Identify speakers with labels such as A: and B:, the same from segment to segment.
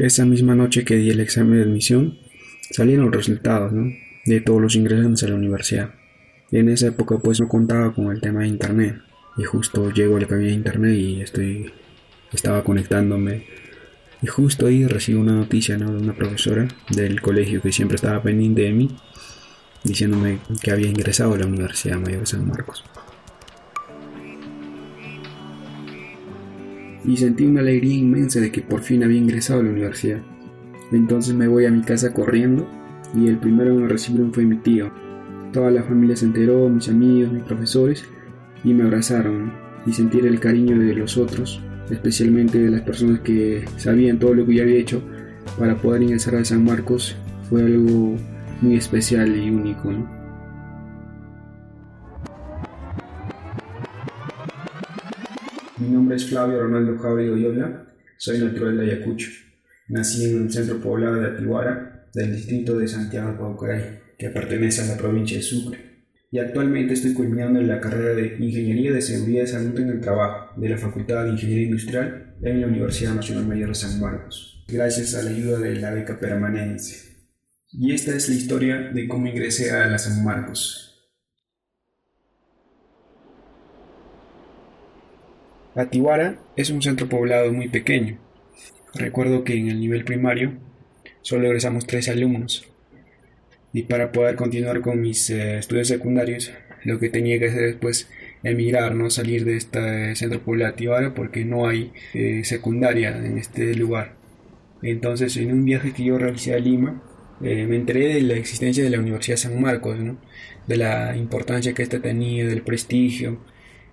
A: Esa misma noche que di el examen de admisión, salieron los resultados de todos los ingresantes a la universidad. En esa época pues no contaba con el tema de internet. Y justo llego a la cabina de internet y estoy, estaba conectándome. Y justo ahí recibo una noticia de una profesora del colegio que siempre estaba pendiente de mí, diciéndome que había ingresado a la Universidad Mayor de San Marcos. Y sentí una alegría inmensa de que por fin había ingresado a la universidad. Entonces me voy a mi casa corriendo y el primero en recibirme fue mi tío. Toda la familia se enteró, mis amigos, mis profesores, y me abrazaron y sentir el cariño de los otros, especialmente de las personas que sabían todo lo que yo había hecho para poder ingresar a San Marcos, fue algo muy especial y único. Mi nombre es Flavio Ronaldo Javier Oyola, soy natural de Ayacucho. Nací en el centro poblado de Atihuara, del distrito de Santiago Paucaray, que pertenece a la provincia de Sucre. Y actualmente estoy culminando la carrera de Ingeniería de Seguridad y Salud en el Trabajo de la Facultad de Ingeniería Industrial en la Universidad Nacional Mayor de San Marcos, gracias a la ayuda de la beca permanencia. Y esta es la historia de cómo ingresé a la San Marcos, Atihuara es un centro poblado muy pequeño. Recuerdo que en el nivel primario solo egresamos tres alumnos. Y para poder continuar con mis eh, estudios secundarios, lo que tenía que hacer es pues emigrar, no salir de este centro poblado de Atihuara porque no hay eh, secundaria en este lugar. Entonces, en un viaje que yo realicé a Lima, eh, me enteré de la existencia de la Universidad San Marcos, de la importancia que ésta tenía, del prestigio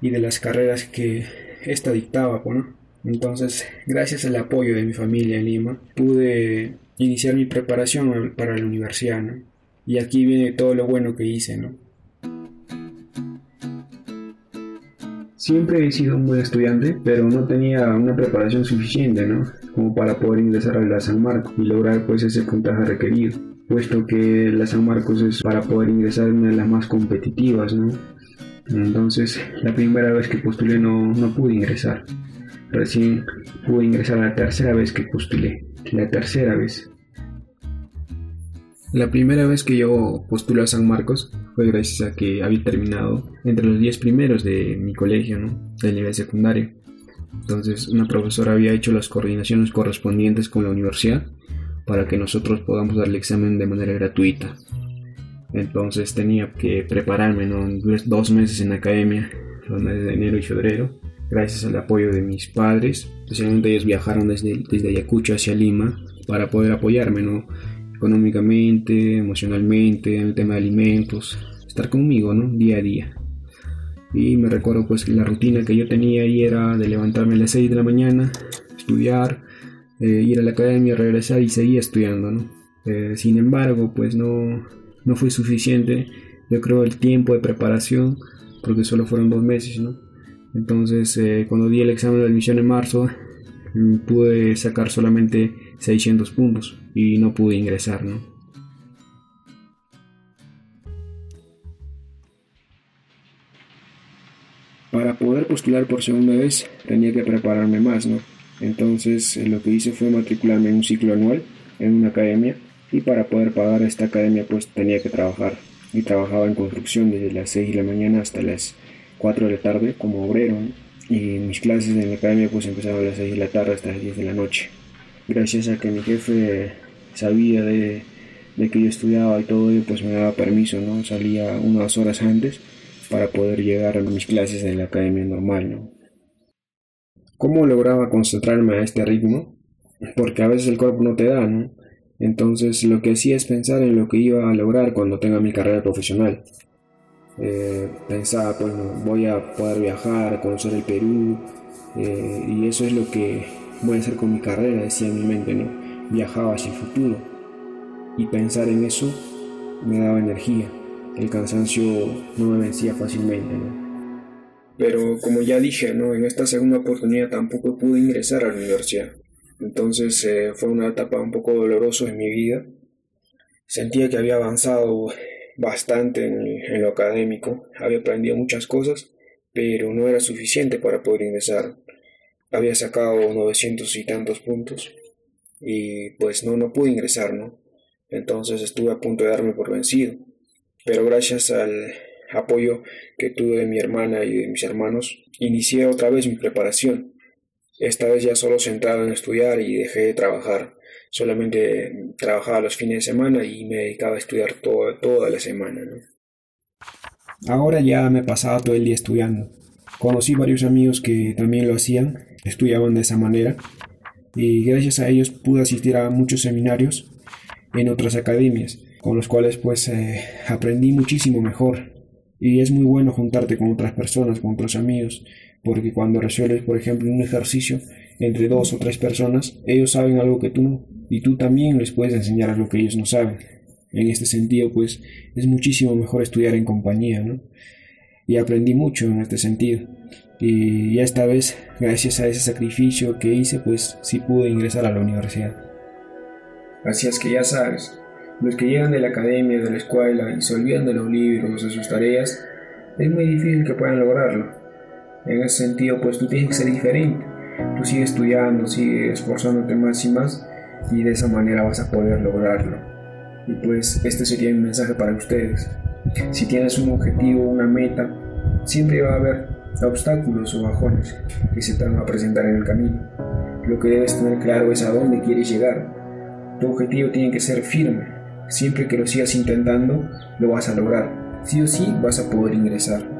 A: y de las carreras que esta dictaba, ¿no? Entonces, gracias al apoyo de mi familia en Lima, pude iniciar mi preparación para la universidad, ¿no? Y aquí viene todo lo bueno que hice, ¿no? Siempre he sido un buen estudiante, pero no tenía una preparación suficiente, ¿no? Como para poder ingresar a la San Marcos y lograr pues ese puntaje requerido, puesto que la San Marcos es para poder ingresar una de las más competitivas, ¿no? Entonces, la primera vez que postulé no, no pude ingresar. Recién pude ingresar la tercera vez que postulé. La tercera vez. La primera vez que yo postulé a San Marcos fue gracias a que había terminado entre los 10 primeros de mi colegio, ¿no? Del nivel secundario. Entonces, una profesora había hecho las coordinaciones correspondientes con la universidad para que nosotros podamos dar el examen de manera gratuita. Entonces tenía que prepararme ¿no? dos meses en academia, los meses de enero y febrero, gracias al apoyo de mis padres. Especialmente ellos viajaron desde, desde Ayacucho hacia Lima para poder apoyarme ¿no? económicamente, emocionalmente, en el tema de alimentos, estar conmigo ¿no? día a día. Y me recuerdo pues que la rutina que yo tenía ahí era de levantarme a las 6 de la mañana, estudiar, eh, ir a la academia, regresar y seguir estudiando. ¿no? Eh, sin embargo, pues no, no fue suficiente, yo creo, el tiempo de preparación, porque solo fueron dos meses, ¿no? Entonces, eh, cuando di el examen de admisión en marzo, mm, pude sacar solamente 600 puntos y no pude ingresar, ¿no? Para poder postular por segunda vez tenía que prepararme más, ¿no? Entonces eh, lo que hice fue matricularme en un ciclo anual en una academia y para poder pagar esta academia pues tenía que trabajar. Y trabajaba en construcción desde las 6 de la mañana hasta las 4 de la tarde como obrero. Y mis clases en la academia pues empezaban a las 6 de la tarde hasta las 10 de la noche. Gracias a que mi jefe sabía de, que yo estudiaba y todo ello pues me daba permiso no salía unas horas antes para poder llegar a mis clases en la academia normal no cómo lograba concentrarme a este ritmo porque a veces el cuerpo no te da no entonces lo que hacía es pensar en lo que iba a lograr cuando tenga mi carrera profesional. Eh, pensaba, pues voy a poder viajar, conocer el Perú, eh, y eso es lo que voy a hacer con mi carrera, decía en mi mente, ¿no? Viajaba hacia el futuro. Y pensar en eso me daba energía. El cansancio no me vencía fácilmente, Pero como ya dije, ¿no? En esta segunda oportunidad tampoco pude ingresar a la universidad. Entonces eh, fue una etapa un poco dolorosa en mi vida. Sentía que había avanzado bastante en, lo académico, había aprendido muchas cosas, pero no era suficiente para poder ingresar. Había sacado 900 y tantos puntos y pues no, no pude ingresar, ¿no? Entonces estuve a punto de darme por vencido. Pero gracias al apoyo que tuve de mi hermana y de mis hermanos, inicié otra vez mi preparación. Esta vez ya solo centrado en estudiar y dejé de trabajar. Solamente trabajaba los fines de semana y me dedicaba a estudiar toda la semana.
B: Ahora ya me pasaba todo el día estudiando. Conocí varios amigos que también lo hacían, estudiaban de esa manera y gracias a ellos pude asistir a muchos seminarios en otras academias, con los cuales pues eh, aprendí muchísimo mejor. Y es muy bueno juntarte con otras personas, con otros amigos, porque cuando resuelves, por ejemplo, un ejercicio entre dos o tres personas, ellos saben algo que tú no, y tú también les puedes enseñar algo que ellos no saben. En este sentido, pues es muchísimo mejor estudiar en compañía, ¿no? Y aprendí mucho en este sentido. Y ya esta vez, gracias a ese sacrificio que hice, pues sí pude ingresar a la universidad.
A: Así es que ya sabes, los que llegan de la academia, de la escuela y se olvidan de los libros, de sus tareas, es muy difícil que puedan lograrlo. En ese sentido, pues tú tienes que ser diferente. Tú sigues estudiando, sigues esforzándote más y más y de esa manera vas a poder lograrlo. Y pues este sería mi mensaje para ustedes. Si tienes un objetivo, una meta, siempre va a haber obstáculos o bajones que se te van a presentar en el camino. Lo que debes tener claro es a dónde quieres llegar tu objetivo tiene que ser firme. Siempre que lo sigas intentando, lo vas a lograr. Sí o sí vas a poder ingresar.